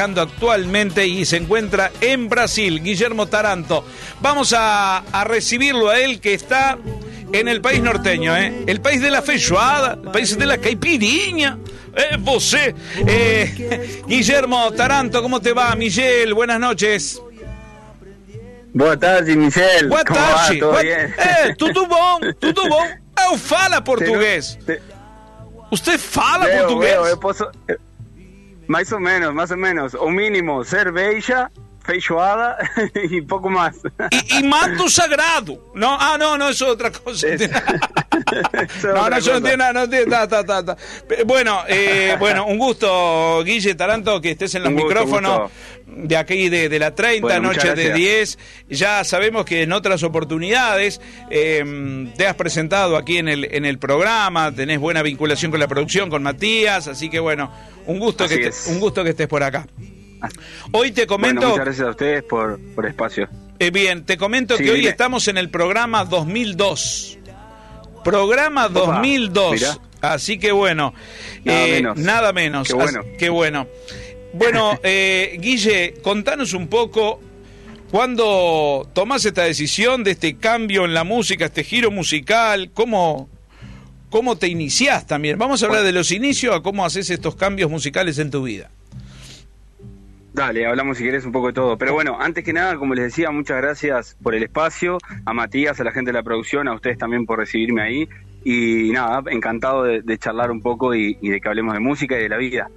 actualmente y se encuentra en Brasil, Guillermo Taranto. Vamos a, a recibirlo a él que está en el país norteño, ¿eh? el país de la feijoada, el país de la caipirinha. Eh, você. Eh, Guillermo Taranto, ¿cómo te va? Miguel, buenas noches. Boa tarde, Michel. Boa Como tarde. É, tudo bom, tudo bom. Eu fala português. Você fala português? eu posso... Mais ou menos, mais ou menos. O mínimo, cerveja, feijoada e pouco mais. Y, y manto sagrado. No, ah, no, no, eso es otra cosa. Es- eso es no, no, otra yo no cosa. entiendo nada, no entiendo, ta, ta, Bueno, eh, bueno, un gusto, Guille Taranto, que estés en los gusto, micrófonos gusto. de aquí de, de la 30, Bueno, muchas noche de gracias. 10. Ya sabemos que en otras oportunidades eh, te has presentado aquí en el, en el programa, tenés buena vinculación con la producción, con Matías, así que bueno, un gusto, que Así estés- es. un gusto que estés por acá. Hoy te Bueno, comento... muchas gracias a ustedes por, por el espacio. Eh, bien, te comento Sí, que hoy estamos en el programa 2002. Programa 2002. mirá. Así que bueno, Nada eh, menos. nada menos. Qué bueno. Así- qué bueno. Bueno, eh, Guille, contanos un poco cuándo tomás esta decisión de este cambio en la música, este giro musical, cómo, cómo te iniciás también. Vamos a hablar de los inicios a cómo haces estos cambios musicales en tu vida. Dale, hablamos si querés un poco de todo. Pero bueno, antes que nada, como les decía, muchas gracias por el espacio, a Matías, a la gente de la producción, a ustedes también por recibirme ahí. Y nada, encantado de, de charlar un poco y, y de que hablemos de música y de la vida.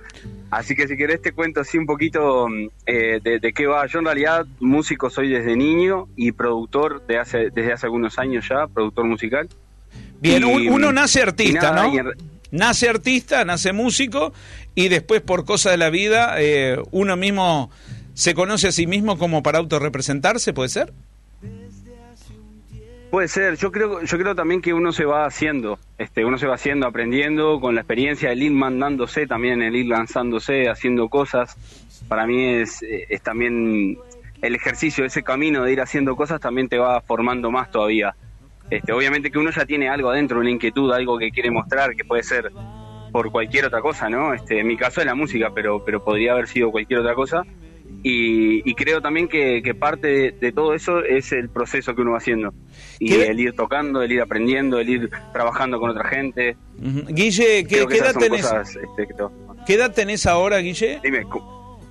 Así que si querés te cuento así un poquito mm, eh, de, de qué va. Yo en realidad músico soy desde niño y productor de hace, desde hace algunos años ya, productor musical. Bien, Y- uno nace artista, nada, ¿no? en Nace artista, nace músico y después por cosa de la vida eh, uno mismo se conoce a sí mismo como para autorrepresentarse, ¿puede ser? Puede ser, yo creo, yo creo también que uno se va haciendo, este, uno se va haciendo, aprendiendo, con la experiencia del ir mandándose, también el ir lanzándose, haciendo cosas. Para mí es, eh, es también el ejercicio, ese camino de ir haciendo cosas también te va formando más todavía. Este, obviamente que uno ya tiene algo adentro, una inquietud, algo que quiere mostrar, que puede ser por cualquier otra cosa, ¿no? Este, en mi caso es la música, pero, pero podría haber sido cualquier otra cosa. Y, y creo también que, que parte de, de todo eso es el proceso que uno va haciendo. Y ¿Qué- el ir tocando, el ir aprendiendo, el ir trabajando con otra gente. Guille, ¿qué, qué edad tenés, cosas este, que qué edad tenés ahora, Guille? Dime,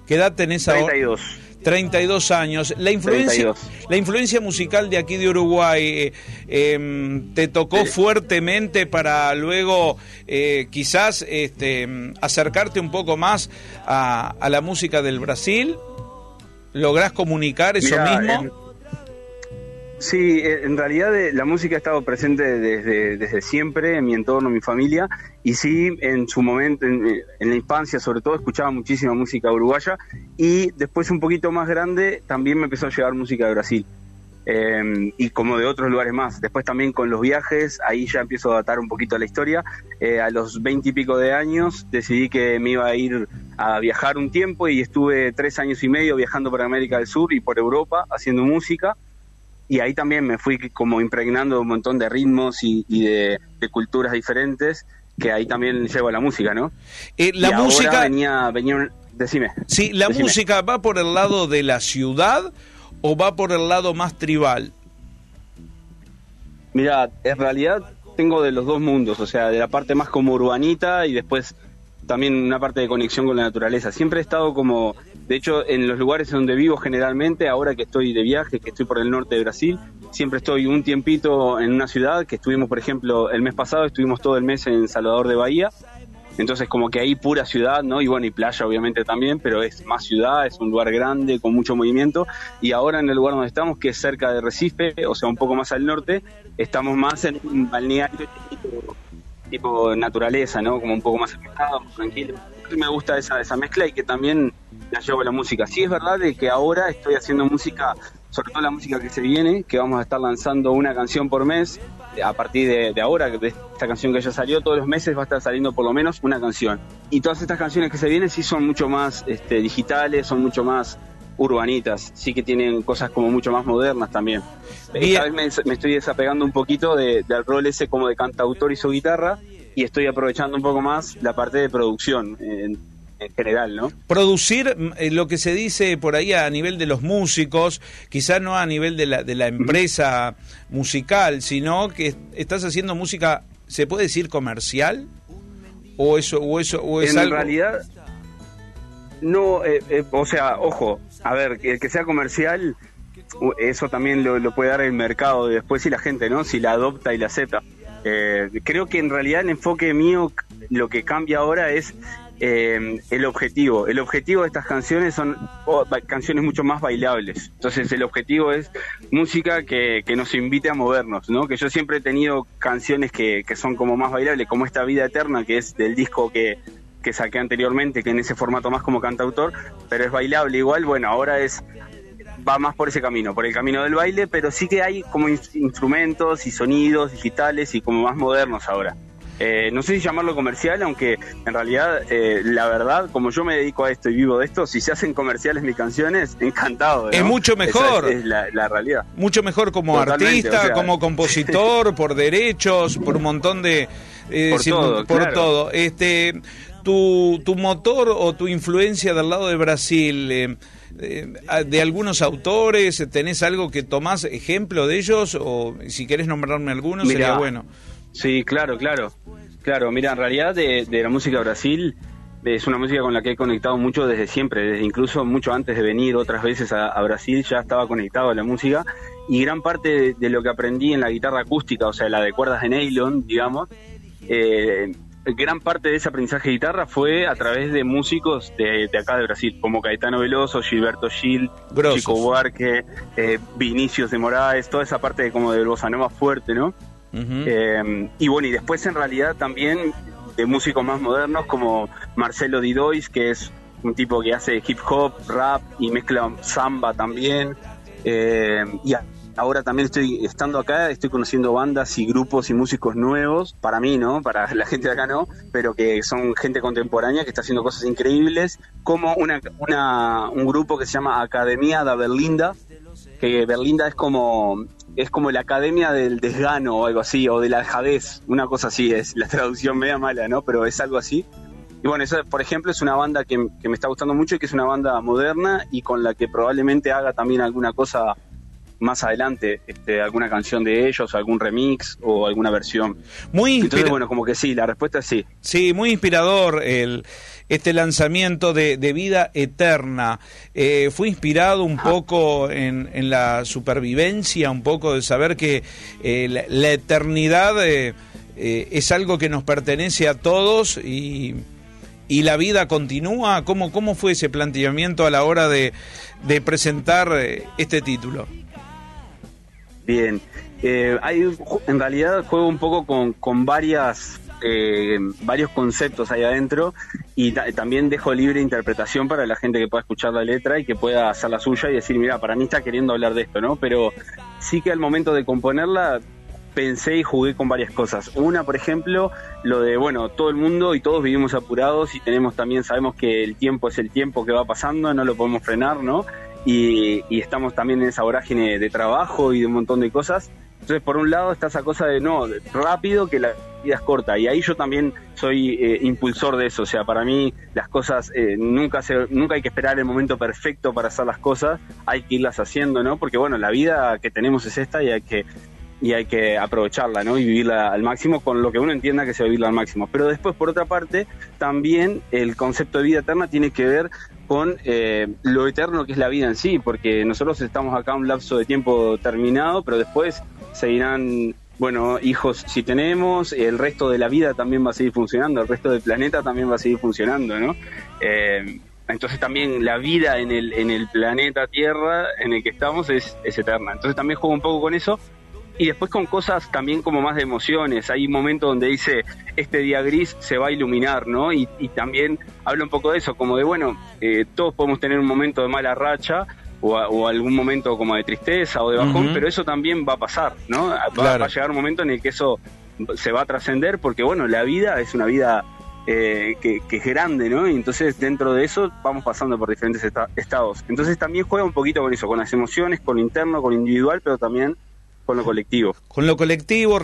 ¿Qué edad tenés ahora? 32. 32 años. La influencia, 32. la influencia musical de aquí de Uruguay eh, em, te tocó Sí. fuertemente para luego eh, quizás este, acercarte un poco más a, a la música del Brasil. ¿Lográs comunicar eso Mirá, mismo? Sí, eh, en realidad eh, la música ha estado presente desde, desde siempre en mi entorno, en mi familia, y sí, en su momento, en, eh, en la infancia sobre todo, escuchaba muchísima música uruguaya, y después un poquito más grande también me empezó a llegar música de Brasil, eh, y como de otros lugares más. Después también con los viajes, ahí ya empiezo a datar un poquito la historia. Eh, a los veinte y pico de años decidí que me iba a ir a viajar un tiempo y estuve tres años y medio viajando por América del Sur y por Europa haciendo música y ahí también me fui como impregnando de un montón de ritmos y, y de, de culturas diferentes que ahí también llevo la música, ¿no? Eh, la Y ahora música, venía, venía un- decime. sí, la decime. música va por el lado de la ciudad o va por el lado más tribal. Mira, en realidad tengo de los dos mundos, o sea, de la parte más como urbanita y después también una parte de conexión con la naturaleza. Siempre he estado como, de hecho, en los lugares donde vivo generalmente, ahora que estoy de viaje, que estoy por el norte de Brasil, siempre estoy un tiempito en una ciudad, que estuvimos, por ejemplo, el mes pasado estuvimos todo el mes en Salvador de Bahía, entonces como que ahí pura ciudad, ¿no? Y bueno, y playa obviamente también, pero es más ciudad, es un lugar grande, con mucho movimiento. Y ahora en el lugar donde estamos, que es cerca de Recife, o sea, un poco más al norte, estamos más en un balneario tipo, naturaleza, ¿no? Como un poco más alejado, tranquilo. Me gusta esa, esa mezcla y que también la llevo a la música. Sí es verdad de que ahora estoy haciendo música, sobre todo la música que se viene, que vamos a estar lanzando una canción por mes, a partir de, de ahora, de esta canción que ya salió, todos los meses va a estar saliendo por lo menos una canción. Y todas estas canciones que se vienen sí son mucho más este, digitales, son mucho más urbanitas, sí que tienen cosas como mucho más modernas también. Esta vez me, me estoy desapegando un poquito de- del rol ese como de cantautor y su guitarra y estoy aprovechando un poco más la parte de producción. En, general, ¿no? Producir mm, eh, lo que se dice por ahí a nivel de los músicos, quizás no a nivel de la, de la empresa musical, sino que estás haciendo música, ¿se puede decir comercial? ¿O eso, o eso, o es en algo... realidad, no, eh, eh, o sea, ojo, a ver, que, que sea comercial, eso también lo, lo puede dar el mercado después y la gente, ¿no? Si la adopta y la acepta. Eh, creo que en realidad el enfoque mío, lo que cambia ahora es eh, el objetivo. El objetivo de estas canciones son canciones mucho más bailables. Entonces el objetivo es música que, que nos invite a movernos, ¿no? Que yo siempre he tenido canciones que, que son como más bailables, como esta Vida Eterna, que es del disco que, que saqué anteriormente, que en ese formato más como cantautor, pero es bailable igual. Bueno, ahora es va más por ese camino, por el camino del baile, pero sí que hay como in- instrumentos y sonidos digitales y como más modernos ahora. Eh, no sé si llamarlo comercial, aunque en realidad, eh, la verdad, como yo me dedico a esto y vivo de esto, si se hacen comerciales mis canciones, encantado. ¿no? Es mucho mejor. Esa es, es la, la realidad. mucho mejor como Totalmente, artista, o sea- como compositor, por derechos, por un montón de eh, Por todo, por claro. todo. Este, tu, tu motor o tu influencia del lado de Brasil, eh, eh, de algunos autores, tenés algo que tomás ejemplo de ellos o si querés nombrarme algunos Mirá, sería bueno. Sí, claro, claro. Claro, mira, en realidad de, de la música de Brasil es una música con la que he conectado mucho desde siempre, desde incluso mucho antes de venir otras veces a, a Brasil ya estaba conectado a la música y gran parte de, de lo que aprendí en la guitarra acústica, o sea, la de cuerdas de nylon, digamos, eh, gran parte de ese aprendizaje de guitarra fue a través de músicos de, de acá de Brasil, como Caetano Veloso, Gilberto Gil, Grosos. Chico Buarque, eh, Vinicius de Moraes, toda esa parte de como de bossa nova fuerte, ¿no? Eh, y bueno, y después en realidad también de músicos más modernos como Marcelo Didois, que es un tipo que hace hip hop, rap y mezcla samba también. Eh, y ahora también estoy estando acá, estoy conociendo bandas y grupos y músicos nuevos, para mí, ¿no? Para la gente de acá no, pero que son gente contemporánea que está haciendo cosas increíbles, como una, un grupo que se llama Academia da Berlinda, que Berlinda es como es como la academia del desgano o algo así, o de la aljadez, una cosa así, es la traducción media mala, ¿no? Pero es algo así. Y bueno, esa, por ejemplo, es una banda que, que me está gustando mucho y que es una banda moderna y con la que probablemente haga también alguna cosa más adelante, este, alguna canción de ellos, algún remix o alguna versión. Muy Entonces, bueno, como que sí, la respuesta es sí. Sí, muy inspirador el este lanzamiento de, de Vida Eterna. Eh, fue inspirado un poco en, en la supervivencia, un poco de saber que eh, la, eternidad eh, eh, es algo que nos pertenece a todos y, y la vida continúa. ¿Cómo, ¿Cómo fue ese planteamiento a la hora de, de presentar eh, este título? Bien. Eh, hay, en realidad juego un poco con, con varias eh, varios conceptos ahí adentro y ta- también dejo libre interpretación para la gente que pueda escuchar la letra y que pueda hacer la suya y decir, mira, para mí está queriendo hablar de esto, ¿no? Pero sí que al momento de componerla pensé y jugué con varias cosas. Una, por ejemplo, lo de, bueno, todo el mundo y todos vivimos apurados y tenemos también, sabemos que el tiempo es el tiempo que va pasando, no lo podemos frenar, ¿no? Y, y estamos también en esa vorágine de trabajo y de un montón de cosas. Entonces, por un lado está esa cosa de, no, rápido que la vida es corta. Y ahí yo también soy eh, impulsor de eso. O sea, para mí las cosas, eh, nunca, se, nunca hay que esperar el momento perfecto para hacer las cosas, hay que irlas haciendo, ¿no? Porque, bueno, la vida que tenemos es esta y hay que y hay que aprovecharla, ¿no? Y vivirla al máximo con lo que uno entienda que se va vivirla al máximo. Pero después, por otra parte, también el concepto de vida eterna tiene que ver con eh, lo eterno que es la vida en sí, porque nosotros estamos acá un lapso de tiempo terminado, pero después seguirán, bueno, hijos si tenemos, el resto de la vida también va a seguir funcionando, el resto del planeta también va a seguir funcionando, ¿no? Eh, entonces también la vida en el, en el planeta Tierra en el que estamos es, eterna. Entonces también juego un poco con eso y después con cosas también como más de emociones. Hay un momento donde dice, este día gris se va a iluminar, ¿no? Y, y también habla un poco de eso, como de, bueno, eh, todos podemos tener un momento de mala racha o, a- o algún momento como de tristeza o de bajón, pero eso también va a pasar, ¿no? Va, Claro. va a llegar un momento en el que eso se va a trascender porque, bueno, la vida es una vida eh, que, que es grande, ¿no? Y entonces dentro de eso vamos pasando por diferentes esta- estados. Entonces también juega un poquito con eso, con las emociones, con lo interno, con lo individual, pero también con lo colectivo. Con lo colectivo,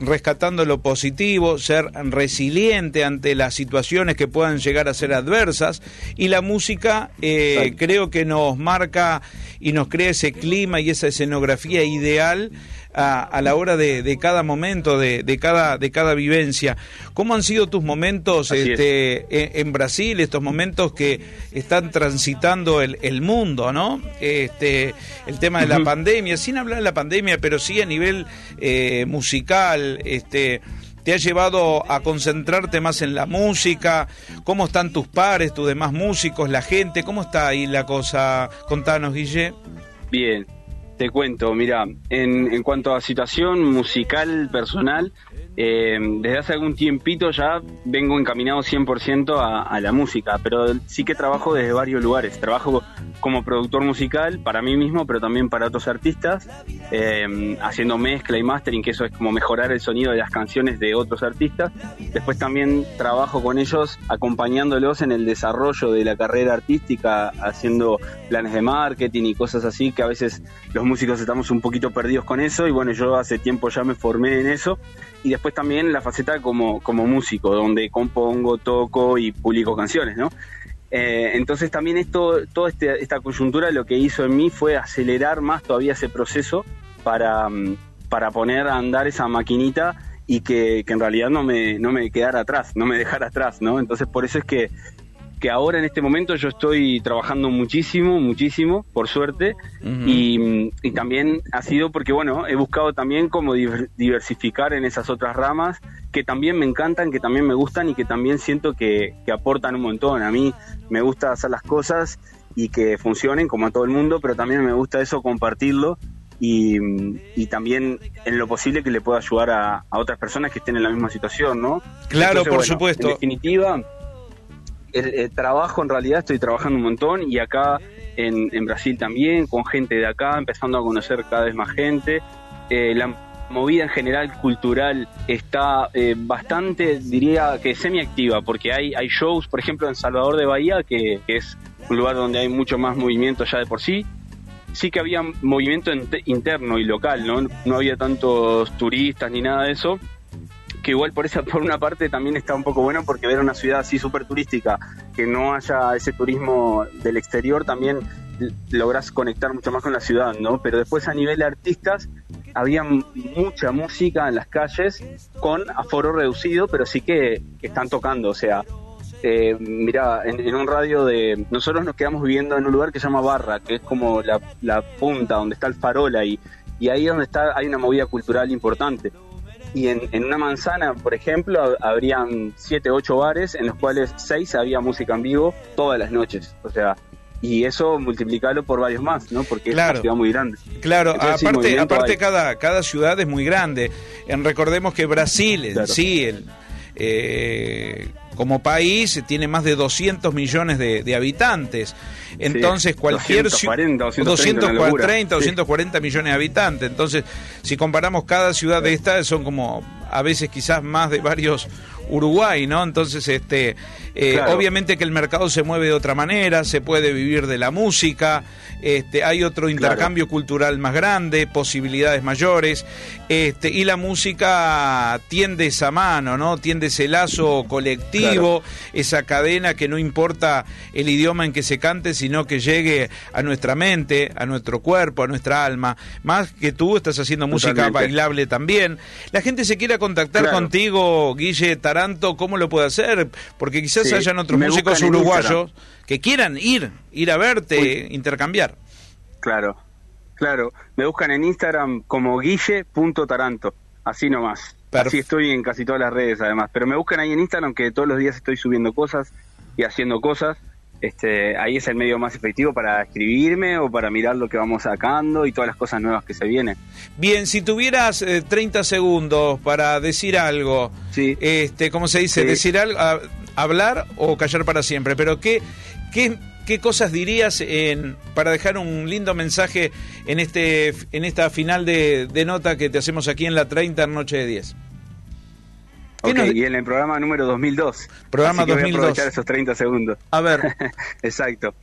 rescatando lo positivo, ser resiliente ante las situaciones que puedan llegar a ser adversas. Y la música eh, creo que nos marca y nos crea ese clima y esa escenografía ideal a, la hora de, cada momento, de, cada, de cada vivencia. ¿Cómo han sido tus momentos este, en, Brasil, estos momentos que están transitando el, el mundo, ¿no? Este, el tema de la pandemia, sin hablar de la pandemia, pero sí a nivel eh, musical, este te ha llevado a concentrarte más en la música? ¿Cómo están tus pares, tus demás músicos, la gente? ¿Cómo está ahí la cosa? Contanos, Guille. Bien, te cuento, mira, en, en cuanto a situación musical personal, eh, desde hace algún tiempito ya vengo encaminado 100% a, a la música, pero sí que trabajo desde varios lugares. Trabajo como productor musical para mí mismo, pero también para otros artistas, eh, haciendo mezcla y mastering, que eso es como mejorar el sonido de las canciones de otros artistas. Después también trabajo con ellos acompañándolos en el desarrollo de la carrera artística, haciendo planes de marketing y cosas así, que a veces los músicos estamos un poquito perdidos con eso, y bueno, yo hace tiempo ya me formé en eso y después también la faceta como, como músico, donde compongo, toco y publico canciones, ¿no? Eh, entonces también esto, toda este, esta coyuntura lo que hizo en mí fue acelerar más todavía ese proceso para, mm, para poner a andar esa maquinita y que, que, en realidad no me, no me quedara atrás, no me dejara atrás, ¿no? Entonces por eso es que que ahora en este momento yo estoy trabajando muchísimo, muchísimo, por suerte, y, también ha sido porque, bueno, he buscado también como diversificar en esas otras ramas que también me encantan, que también me gustan y que también siento que, aportan un montón. A mí me gusta hacer las cosas y que funcionen como a todo el mundo, pero también me gusta eso compartirlo y, también en lo posible que le pueda ayudar a, otras personas que estén en la misma situación, ¿no? Claro, por supuesto. En definitiva, el, trabajo en realidad estoy trabajando un montón y acá en, Brasil también, con gente de acá, empezando a conocer cada vez más gente. Eh, la movida en general cultural está eh, bastante, diría que semi-activa, porque hay, hay shows, por ejemplo, en Salvador de Bahía, que, es un lugar donde hay mucho más movimiento ya de por sí. Sí que había movimiento interno y local, ¿no? No había tantos turistas ni nada de eso que igual por esa por una parte también está un poco bueno porque ver una ciudad así súper turística, que no haya ese turismo del exterior, también logras conectar mucho más con la ciudad, ¿no? Pero después a nivel de artistas había mucha música en las calles con aforo reducido, pero sí que, están tocando, o sea, eh, mira, en, un radio de... Nosotros nos quedamos viviendo en un lugar que se llama Barra, que es como la, la punta donde está el farol ahí, y ahí es donde está, hay una movida cultural importante y en, una manzana, por ejemplo, habrían siete, ocho bares en los cuales seis había música en vivo todas las noches. O sea, y eso multiplicarlo por varios más, ¿no? Porque es una ciudad muy grande. Claro, aparte, aparte cada, cada ciudad es muy grande. En, recordemos que Brasil, sí, el, eh, como país tiene más de 200 millones de, habitantes. Entonces, cualquier 240, 230, 240 millones de habitantes. Entonces, si comparamos cada ciudad de estas, son como a veces quizás más de varios Uruguay, ¿no? Entonces, este, eh, obviamente que el mercado se mueve de otra manera, se puede vivir de la música, este, hay otro intercambio cultural más grande, posibilidades mayores, este, y la música tiende esa mano, ¿no? Tiende ese lazo colectivo, esa cadena que no importa el idioma en que se cante, sino que llegue a nuestra mente, a nuestro cuerpo, a nuestra alma. Más que tú estás haciendo música bailable también. La gente se quiera contactar contigo, Guille Taranto, ¿cómo lo puede hacer? Porque quizás hayan otros músicos uruguayos que quieran ir, ir a verte, intercambiar. Claro, claro. Me buscan en Instagram como guille.taranto, así nomás. Así estoy en casi todas las redes además. Pero me buscan ahí en Instagram que todos los días estoy subiendo cosas y haciendo cosas. Este, ahí es el medio más efectivo para escribirme o para mirar lo que vamos sacando y todas las cosas nuevas que se vienen. Bien, si tuvieras 30 eh, segundos para decir algo, sí. este, ¿cómo se dice? Decir algo, hablar o callar para siempre, pero ¿qué, qué, qué cosas dirías en, para dejar un lindo mensaje en, este, en esta final de, nota que te hacemos aquí en la 30 Noche de 10? Ok, y en el programa número 2002. Programa Así que 2002. Voy a aprovechar esos 30 segundos. A ver. Exacto.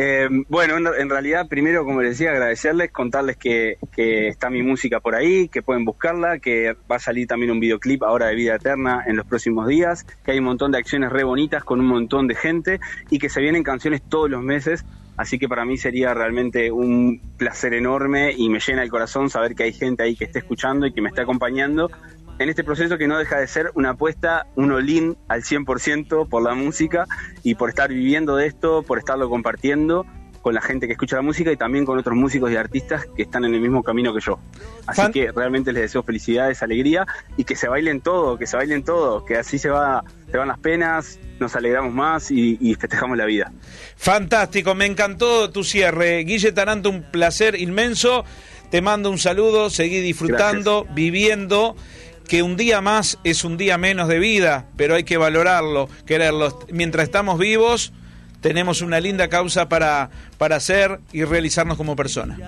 Eh, bueno, en, realidad, primero, como les decía, agradecerles, contarles que, está mi música por ahí, que pueden buscarla, que va a salir también un videoclip ahora de Vida Eterna en los próximos días, que hay un montón de acciones re bonitas con un montón de gente y que se vienen canciones todos los meses. Así que para mí sería realmente un placer enorme y me llena el corazón saber que hay gente ahí que esté escuchando y que me está acompañando en este proceso que no deja de ser una apuesta, un olín al 100% por la música y por estar viviendo de esto, por estarlo compartiendo con la gente que escucha la música y también con otros músicos y artistas que están en el mismo camino que yo. Así que realmente les deseo felicidades, alegría y que se bailen todo, que se bailen todo, que así se va, se van las penas, nos alegramos más y, festejamos la vida. Fantástico, me encantó tu cierre. Guille Taranto, un placer inmenso. Te mando un saludo, seguí disfrutando, viviendo que un día más es un día menos de vida, pero hay que valorarlo, quererlo. Mientras estamos vivos, tenemos una linda causa para, para hacer y realizarnos como personas.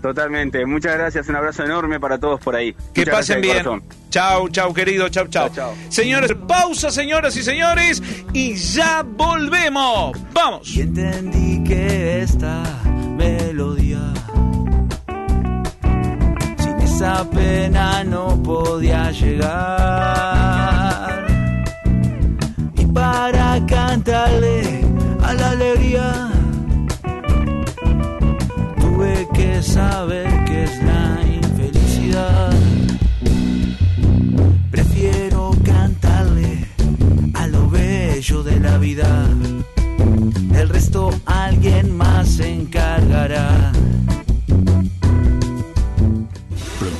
Totalmente, muchas gracias, un abrazo enorme para todos por ahí. Que pasen bien. Chau, chau, querido, chau, chau. Señores, pausa, señoras y señores, y ya volvemos. Vamos. Y entendí que esta melodía esa pena no podía llegar. Y para cantarle a la alegría, tuve que saber que es la infelicidad. Prefiero cantarle a lo bello de la vida.